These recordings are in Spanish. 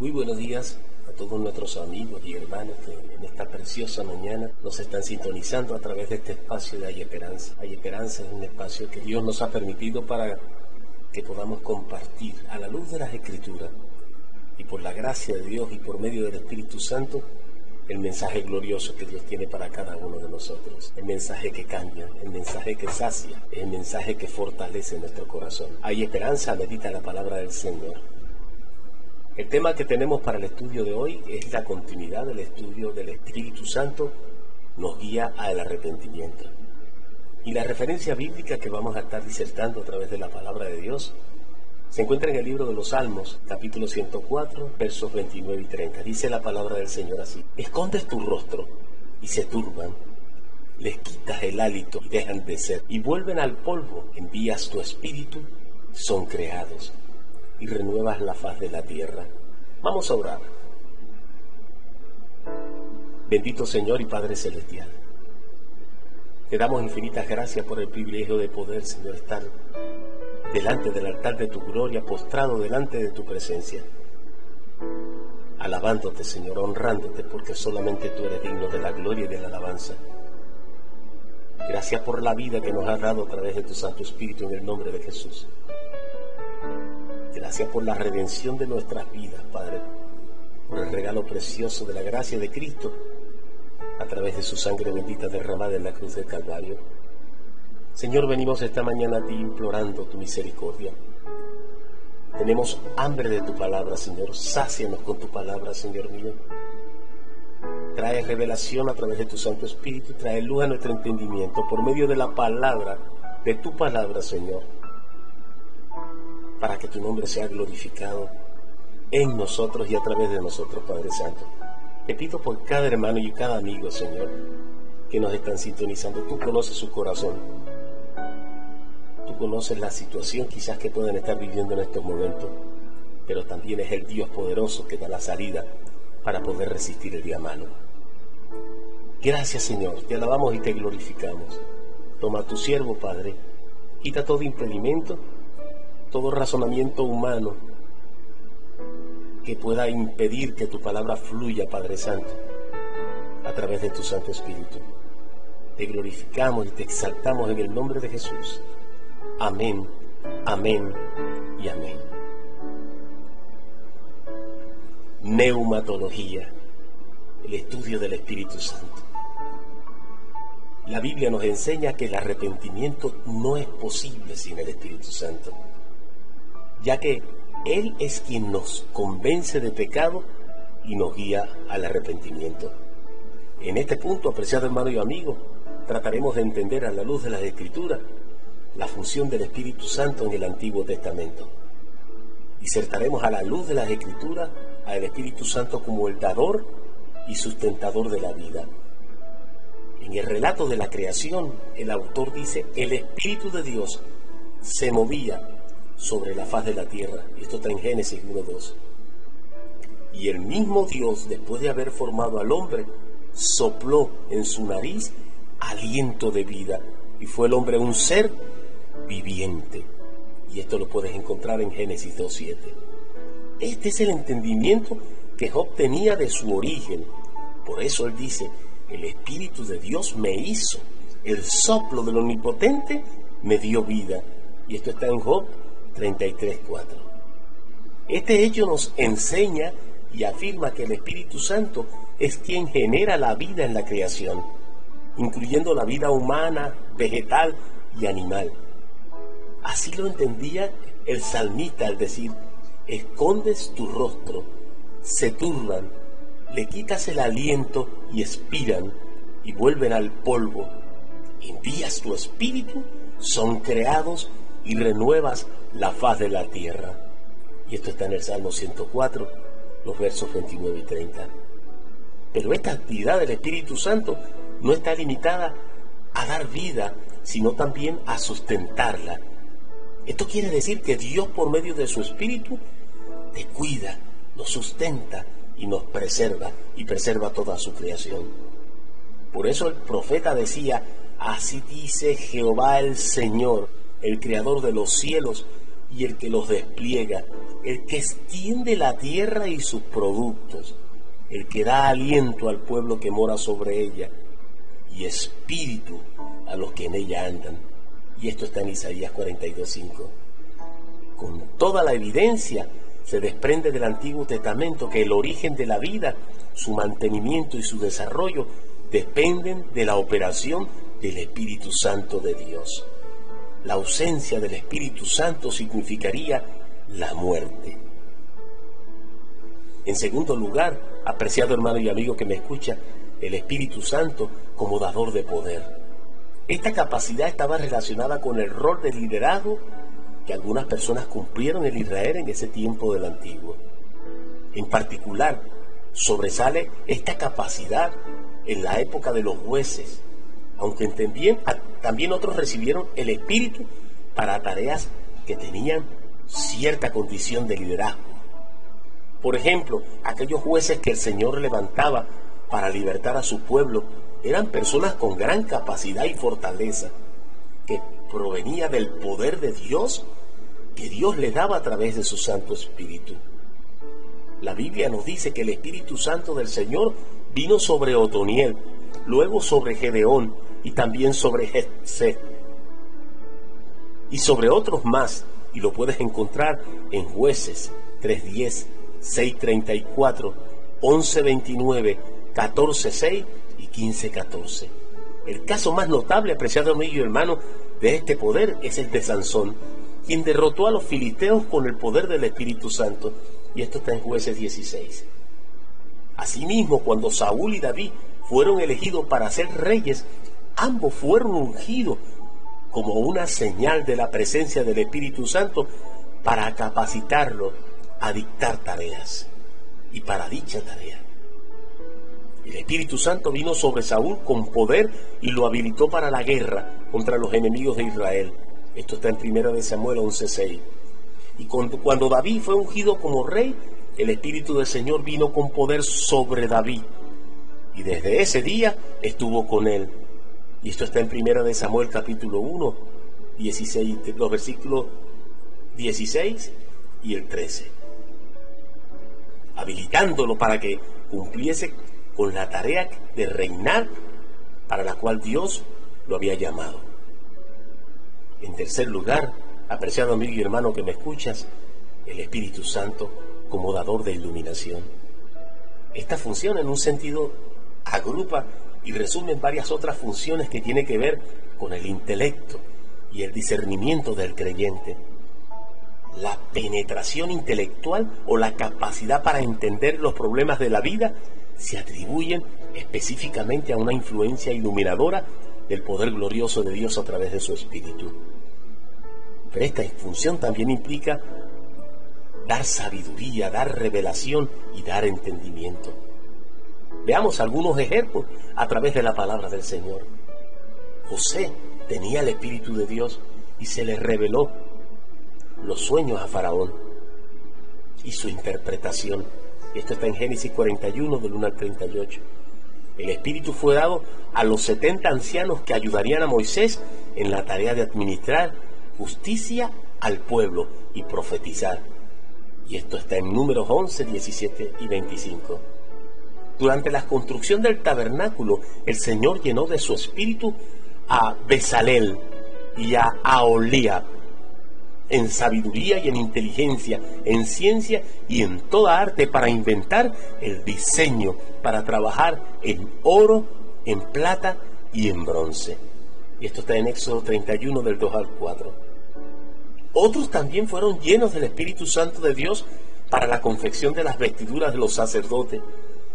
Muy buenos días a todos nuestros amigos y hermanos que en esta preciosa mañana nos están sintonizando a través de este espacio de Hay Esperanza. Hay Esperanza es un espacio que Dios nos ha permitido para que podamos compartir a la luz de las Escrituras y por la gracia de Dios y por medio del Espíritu Santo el mensaje glorioso que Dios tiene para cada uno de nosotros. El mensaje que cambia, el mensaje que sacia, el mensaje que fortalece nuestro corazón. Hay esperanza, medita la palabra del Señor. El tema que tenemos para el estudio de hoy es la continuidad del estudio del Espíritu Santo nos guía al arrepentimiento. Y la referencia bíblica que vamos a estar disertando a través de la palabra de Dios se encuentra en el libro de los Salmos, capítulo 104, versos 29 y 30. Dice la palabra del Señor así, escondes tu rostro y se turban, les quitas el hálito y dejan de ser, y vuelven al polvo, envías tu espíritu, son creados y renuevas la faz de la tierra. Vamos a orar. Bendito Señor y Padre Celestial. Te damos infinitas gracias por el privilegio de poder, Señor, estar delante del altar de tu gloria, postrado delante de tu presencia. Alabándote, Señor, honrándote, porque solamente tú eres digno de la gloria y de la alabanza. Gracias por la vida que nos has dado a través de tu Santo Espíritu en el nombre de Jesús. Gracias por la redención de nuestras vidas, Padre, por el regalo precioso de la gracia de Cristo a través de su sangre bendita derramada en la cruz del Calvario. Señor, venimos esta mañana a ti implorando tu misericordia. Tenemos hambre de tu palabra, Señor. Sácianos con tu palabra, Señor mío. Trae revelación a través de tu Santo Espíritu, trae luz a nuestro entendimiento por medio de la palabra, de tu palabra, Señor para que tu nombre sea glorificado en nosotros y a través de nosotros, Padre Santo. Te pido por cada hermano y cada amigo, Señor, que nos están sintonizando. Tú conoces su corazón. Tú conoces la situación quizás que puedan estar viviendo en estos momentos, pero también es el Dios poderoso que da la salida para poder resistir el día. Gracias, Señor. Te alabamos y te glorificamos. Toma tu siervo, Padre. Quita todo impedimento todo razonamiento humano que pueda impedir que tu palabra fluya, Padre Santo, a través de tu Santo Espíritu. Te glorificamos y te exaltamos en el nombre de Jesús. Amén, amén y amén. Neumatología, el estudio del Espíritu Santo. La Biblia nos enseña que el arrepentimiento no es posible sin el Espíritu Santo ya que Él es quien nos convence de pecado y nos guía al arrepentimiento. En este punto, apreciado hermano y amigo, trataremos de entender a la luz de las Escrituras la función del Espíritu Santo en el Antiguo Testamento. Disertaremos a la luz de las Escrituras al Espíritu Santo como el dador y sustentador de la vida. En el relato de la creación, el autor dice, el Espíritu de Dios se movía sobre la faz de la tierra. Esto está en Génesis 1.2. Y el mismo Dios, después de haber formado al hombre, sopló en su nariz aliento de vida. Y fue el hombre un ser viviente. Y esto lo puedes encontrar en Génesis 2.7. Este es el entendimiento que Job tenía de su origen. Por eso él dice, el Espíritu de Dios me hizo, el soplo del Omnipotente me dio vida. Y esto está en Job 33.4. Este hecho nos enseña y afirma que el Espíritu Santo es quien genera la vida en la creación, incluyendo la vida humana, vegetal y animal. Así lo entendía el salmista al decir, escondes tu rostro, se turban, le quitas el aliento y expiran y vuelven al polvo. Envías tu espíritu, son creados y renuevas la faz de la tierra. Y esto está en el Salmo 104, los versos 29 y 30. Pero esta actividad del Espíritu Santo no está limitada a dar vida, sino también a sustentarla. Esto quiere decir que Dios por medio de su Espíritu te cuida, nos sustenta y nos preserva y preserva toda su creación. Por eso el profeta decía, así dice Jehová el Señor, el creador de los cielos y el que los despliega, el que extiende la tierra y sus productos, el que da aliento al pueblo que mora sobre ella y espíritu a los que en ella andan. Y esto está en Isaías 42.5. Con toda la evidencia se desprende del Antiguo Testamento que el origen de la vida, su mantenimiento y su desarrollo dependen de la operación del Espíritu Santo de Dios. La ausencia del Espíritu Santo significaría la muerte. En segundo lugar, apreciado hermano y amigo que me escucha, el Espíritu Santo como dador de poder. Esta capacidad estaba relacionada con el rol de liderazgo que algunas personas cumplieron en Israel en ese tiempo del antiguo. En particular, sobresale esta capacidad en la época de los jueces, aunque también, también otros recibieron el Espíritu para tareas que tenían cierta condición de liderazgo. Por ejemplo, aquellos jueces que el Señor levantaba para libertar a su pueblo eran personas con gran capacidad y fortaleza, que provenía del poder de Dios que Dios le daba a través de su Santo Espíritu. La Biblia nos dice que el Espíritu Santo del Señor vino sobre Otoniel, luego sobre Gedeón y también sobre Jesse y sobre otros más, y lo puedes encontrar en Jueces 3.10, 6.34, 11.29, 14.6 y 15.14. El caso más notable, apreciado amigo y hermano, de este poder es el de Sansón, quien derrotó a los filisteos con el poder del Espíritu Santo. Y esto está en Jueces 16. Asimismo, cuando Saúl y David fueron elegidos para ser reyes, ambos fueron ungidos como una señal de la presencia del Espíritu Santo para capacitarlo a dictar tareas y para dicha tarea. El Espíritu Santo vino sobre Saúl con poder y lo habilitó para la guerra contra los enemigos de Israel. Esto está en 1 de Samuel 11:6. Y cuando David fue ungido como rey, el Espíritu del Señor vino con poder sobre David. Y desde ese día estuvo con él. Y esto está en 1 de Samuel capítulo 1, 16, los versículos 16 y el 13. Habilitándolo para que cumpliese con la tarea de reinar para la cual Dios lo había llamado. En tercer lugar, apreciado amigo y hermano que me escuchas, el Espíritu Santo como dador de iluminación. Esta función en un sentido agrupa y resume varias otras funciones que tiene que ver con el intelecto y el discernimiento del creyente. La penetración intelectual o la capacidad para entender los problemas de la vida se atribuyen específicamente a una influencia iluminadora del poder glorioso de Dios a través de su Espíritu. Pero esta función también implica dar sabiduría, dar revelación y dar entendimiento. Veamos algunos ejemplos a través de la palabra del Señor. José tenía el Espíritu de Dios y se le reveló los sueños a Faraón y su interpretación. Esto está en Génesis 41 del 1 al 38. El Espíritu fue dado a los 70 ancianos que ayudarían a Moisés en la tarea de administrar justicia al pueblo y profetizar. Y esto está en números 11, 17 y 25. Durante la construcción del tabernáculo, el Señor llenó de su espíritu a Besalel y a Aolía en sabiduría y en inteligencia, en ciencia y en toda arte para inventar el diseño, para trabajar en oro, en plata y en bronce. Y esto está en Éxodo 31 del 2 al 4. Otros también fueron llenos del Espíritu Santo de Dios para la confección de las vestiduras de los sacerdotes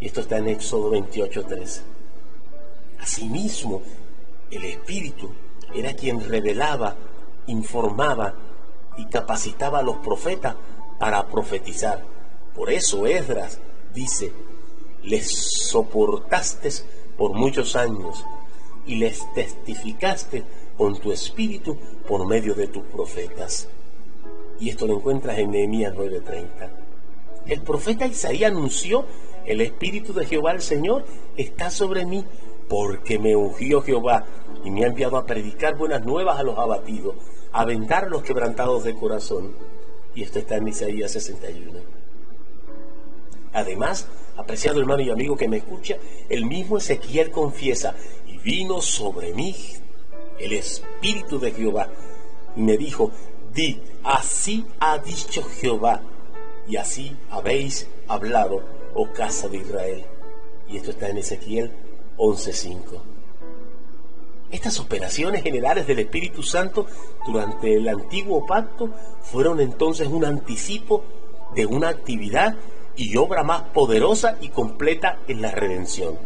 y esto está en Éxodo 28.3. Asimismo, el Espíritu era quien revelaba, informaba y capacitaba a los profetas para profetizar. Por eso Esdras dice, les soportaste por muchos años y les testificaste con tu espíritu por medio de tus profetas. Y esto lo encuentras en Nehemías 9:30. El profeta Isaías anunció el Espíritu de Jehová el Señor está sobre mí, porque me ungió Jehová y me ha enviado a predicar buenas nuevas a los abatidos, a vendar los quebrantados de corazón. Y esto está en Isaías 61. Además, apreciado hermano y amigo que me escucha, el mismo Ezequiel confiesa, y vino sobre mí el Espíritu de Jehová. Y me dijo, di, así ha dicho Jehová, y así habéis hablado, oh casa de Israel. Y esto está en Ezequiel 11.5. Estas operaciones generales del Espíritu Santo durante el antiguo pacto fueron entonces un anticipo de una actividad y obra más poderosa y completa en la redención.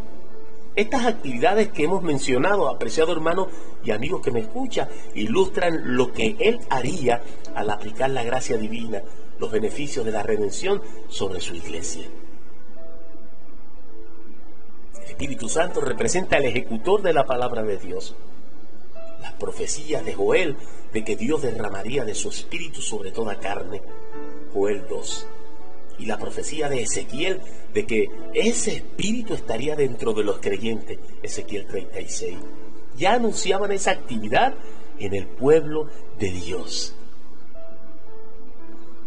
Estas actividades que hemos mencionado, apreciado hermano y amigo que me escucha, ilustran lo que Él haría al aplicar la gracia divina, los beneficios de la redención sobre su iglesia. Espíritu Santo representa el ejecutor de la palabra de Dios. Las profecías de Joel de que Dios derramaría de su espíritu sobre toda carne, Joel 2. Y la profecía de Ezequiel de que ese espíritu estaría dentro de los creyentes, Ezequiel 36. Ya anunciaban esa actividad en el pueblo de Dios.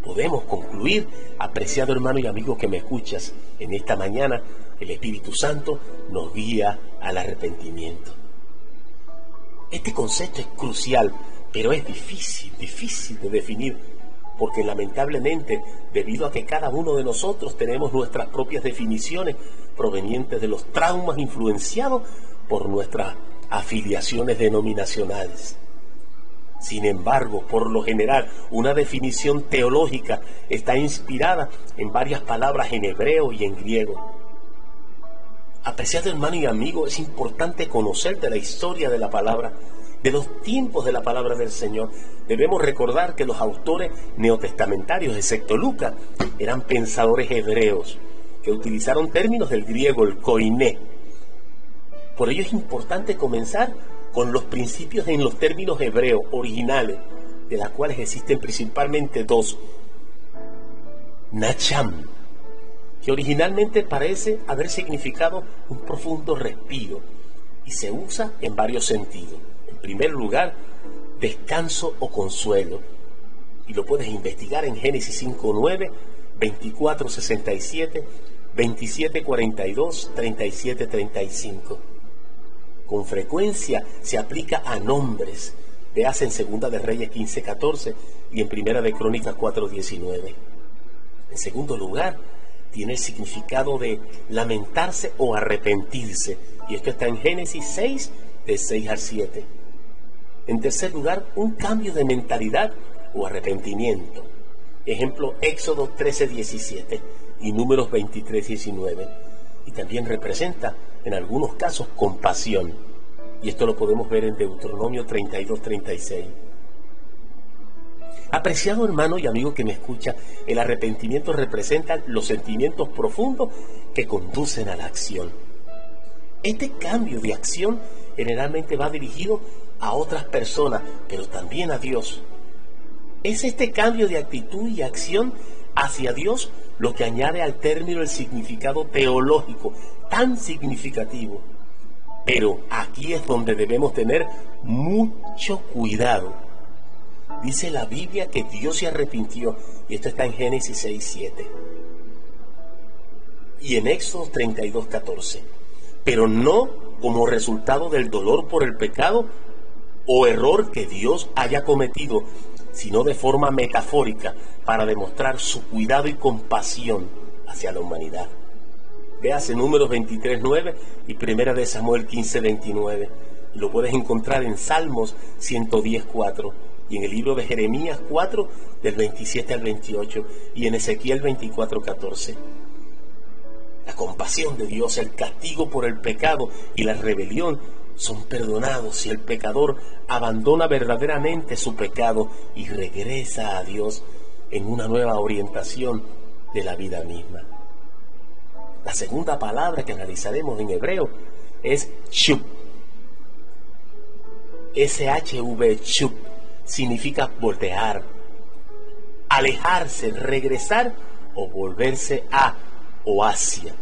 Podemos concluir, apreciado hermano y amigo que me escuchas en esta mañana, el Espíritu Santo nos guía al arrepentimiento. Este concepto es crucial, pero es difícil, difícil de definir, porque lamentablemente, debido a que cada uno de nosotros tenemos nuestras propias definiciones provenientes de los traumas influenciados por nuestras afiliaciones denominacionales. Sin embargo, por lo general, una definición teológica está inspirada en varias palabras en hebreo y en griego. Apreciado hermano y amigo, es importante conocer de la historia de la palabra, de los tiempos de la palabra del Señor. Debemos recordar que los autores neotestamentarios, excepto Lucas, eran pensadores hebreos que utilizaron términos del griego, el koiné. Por ello es importante comenzar con los principios en los términos hebreos originales, de las cuales existen principalmente dos. Nacham, que originalmente parece haber significado un profundo respiro y se usa en varios sentidos. En primer lugar, descanso o consuelo. Y lo puedes investigar en Génesis 5.9, 24.67, 27.42, 37.35. Con frecuencia se aplica a nombres. Veas en Segunda de Reyes 15.14 y en Primera de Crónicas 4.19. En segundo lugar, tiene el significado de lamentarse o arrepentirse. Y esto está en Génesis 6, de 6 al 7. En tercer lugar, un cambio de mentalidad o arrepentimiento. Ejemplo, Éxodo 13, 17 y Números 23, 19. Y también representa, en algunos casos, compasión. Y esto lo podemos ver en Deuteronomio 32, 36. Apreciado hermano y amigo que me escucha, el arrepentimiento representa los sentimientos profundos que conducen a la acción. Este cambio de acción generalmente va dirigido a otras personas, pero también a Dios. Es este cambio de actitud y acción hacia Dios lo que añade al término el significado teológico tan significativo. Pero aquí es donde debemos tener mucho cuidado Dice la Biblia que Dios se arrepintió, y esto está en Génesis 6, 7. Y en Éxodo 32, 14. Pero no como resultado del dolor por el pecado o error que Dios haya cometido, sino de forma metafórica para demostrar su cuidado y compasión hacia la humanidad. Véase números 23, 9 y primera de Samuel 15, 29. Lo puedes encontrar en Salmos 110, 4 y en el libro de Jeremías 4, del 27 al 28, y en Ezequiel 24, 14. La compasión de Dios, el castigo por el pecado y la rebelión son perdonados si el pecador abandona verdaderamente su pecado y regresa a Dios en una nueva orientación de la vida misma. La segunda palabra que analizaremos en hebreo es shub. S-H-V, shub significa voltear, alejarse, regresar o volverse a o hacia.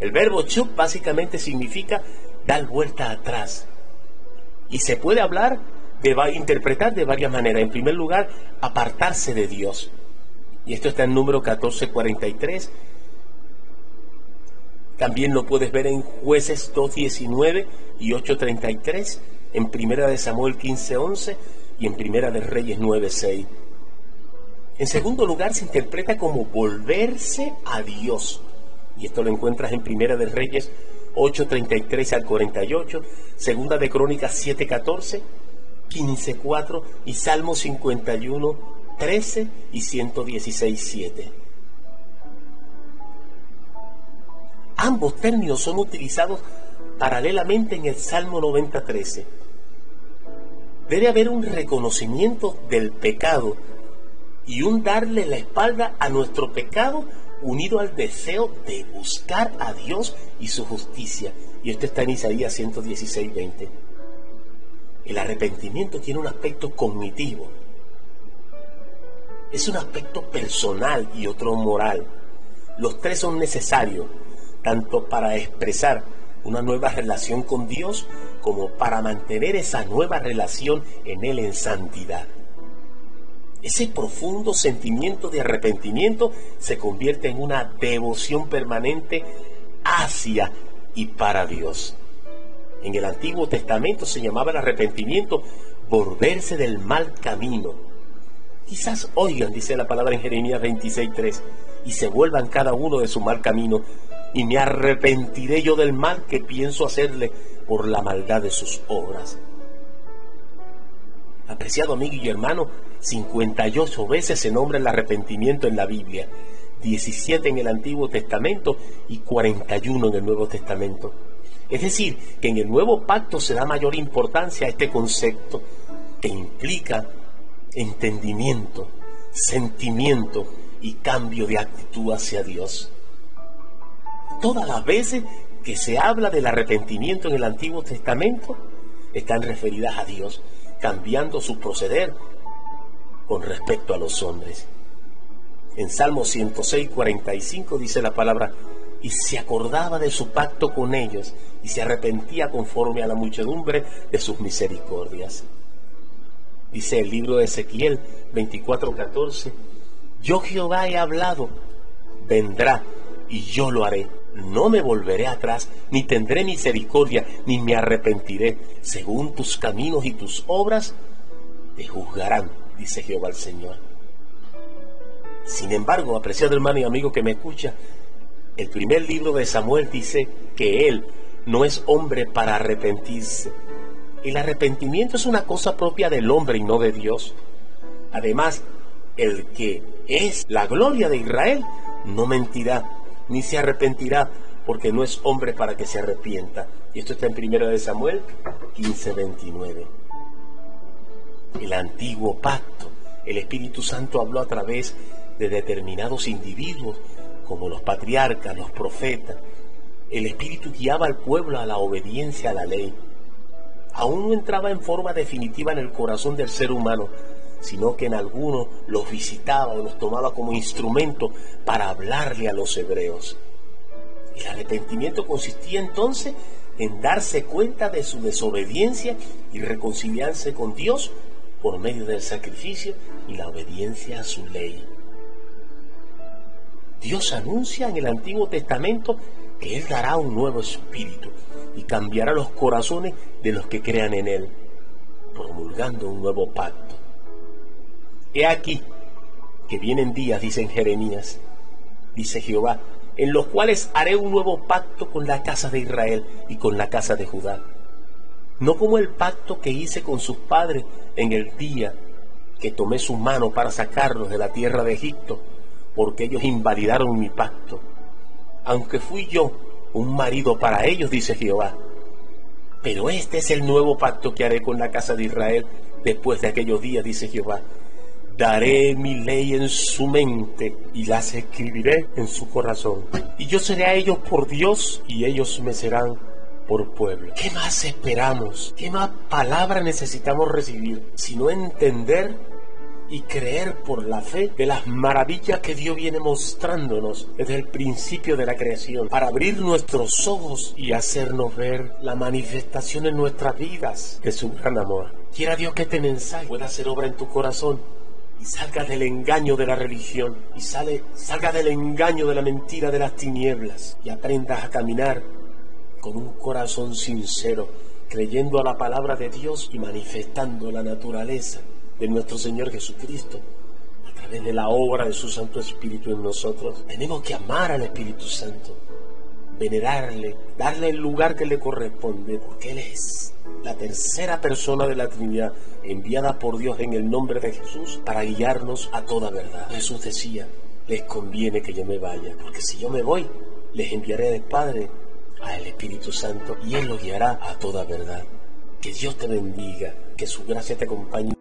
El verbo chup básicamente significa dar vuelta atrás. Y se puede hablar de interpretar de varias maneras. En primer lugar, apartarse de Dios. Y esto está en número 1443. También lo puedes ver en jueces 2.19 y 8.33, en primera de Samuel 15.11 y en primera de Reyes 9.6. En segundo lugar, se interpreta como volverse a Dios. Y esto lo encuentras en Primera de Reyes 8.33 al 48, Segunda de Crónicas 7.14, 15.4 y Salmo 51, 13 y 116, 7. Ambos términos son utilizados paralelamente en el Salmo 90, 13. Debe haber un reconocimiento del pecado y un darle la espalda a nuestro pecado unido al deseo de buscar a Dios y su justicia. Y esto está en Isaías 116, 20. El arrepentimiento tiene un aspecto cognitivo. Es un aspecto personal y otro moral. Los tres son necesarios, tanto para expresar una nueva relación con Dios como para mantener esa nueva relación en Él en santidad. Ese profundo sentimiento de arrepentimiento se convierte en una devoción permanente hacia y para Dios. En el Antiguo Testamento se llamaba el arrepentimiento volverse del mal camino. Quizás oigan, dice la palabra en Jeremías 26.3, y se vuelvan cada uno de su mal camino, y me arrepentiré yo del mal que pienso hacerle por la maldad de sus obras. Apreciado amigo y hermano, 58 veces se nombra el arrepentimiento en la Biblia, 17 en el Antiguo Testamento y 41 en el Nuevo Testamento. Es decir, que en el nuevo pacto se da mayor importancia a este concepto que implica entendimiento, sentimiento y cambio de actitud hacia Dios. Todas las veces que se habla del arrepentimiento en el Antiguo Testamento están referidas a Dios, cambiando su proceder con respecto a los hombres. En Salmo 106, 45 dice la palabra, y se acordaba de su pacto con ellos y se arrepentía conforme a la muchedumbre de sus misericordias. Dice el libro de Ezequiel 24:14, yo Jehová he hablado, vendrá y yo lo haré. No me volveré atrás, ni tendré misericordia, ni me arrepentiré. Según tus caminos y tus obras, te juzgarán dice Jehová el Señor. Sin embargo, apreciado hermano y amigo que me escucha, el primer libro de Samuel dice que él no es hombre para arrepentirse. El arrepentimiento es una cosa propia del hombre y no de Dios. Además, el que es la gloria de Israel no mentirá ni se arrepentirá porque no es hombre para que se arrepienta. Y esto está en primero de Samuel 15:29 el antiguo pacto. El Espíritu Santo habló a través de determinados individuos, como los patriarcas, los profetas. El Espíritu guiaba al pueblo a la obediencia a la ley. Aún no entraba en forma definitiva en el corazón del ser humano, sino que en algunos los visitaba o los tomaba como instrumento para hablarle a los hebreos. El arrepentimiento consistía entonces en darse cuenta de su desobediencia y reconciliarse con Dios por medio del sacrificio y la obediencia a su ley. Dios anuncia en el Antiguo Testamento que Él dará un nuevo espíritu y cambiará los corazones de los que crean en Él, promulgando un nuevo pacto. He aquí que vienen días, dicen Jeremías, dice Jehová, en los cuales haré un nuevo pacto con la casa de Israel y con la casa de Judá no como el pacto que hice con sus padres en el día que tomé su mano para sacarlos de la tierra de Egipto, porque ellos invalidaron mi pacto. Aunque fui yo un marido para ellos, dice Jehová. Pero este es el nuevo pacto que haré con la casa de Israel después de aquellos días, dice Jehová. Daré mi ley en su mente y las escribiré en su corazón. Y yo seré a ellos por Dios y ellos me serán por pueblo. ¿Qué más esperamos? ¿Qué más palabra necesitamos recibir? Sino entender y creer por la fe de las maravillas que Dios viene mostrándonos desde el principio de la creación, para abrir nuestros ojos y hacernos ver la manifestación en nuestras vidas de su gran amor. Quiera Dios que este mensaje pueda hacer obra en tu corazón y salga del engaño de la religión y sale, salga del engaño de la mentira de las tinieblas y aprendas a caminar con un corazón sincero, creyendo a la palabra de Dios y manifestando la naturaleza de nuestro Señor Jesucristo a través de la obra de su Santo Espíritu en nosotros. Tenemos que amar al Espíritu Santo, venerarle, darle el lugar que le corresponde, porque Él es la tercera persona de la Trinidad enviada por Dios en el nombre de Jesús para guiarnos a toda verdad. Jesús decía, les conviene que yo me vaya, porque si yo me voy, les enviaré del Padre al Espíritu Santo y Él lo guiará a toda verdad. Que Dios te bendiga, que su gracia te acompañe.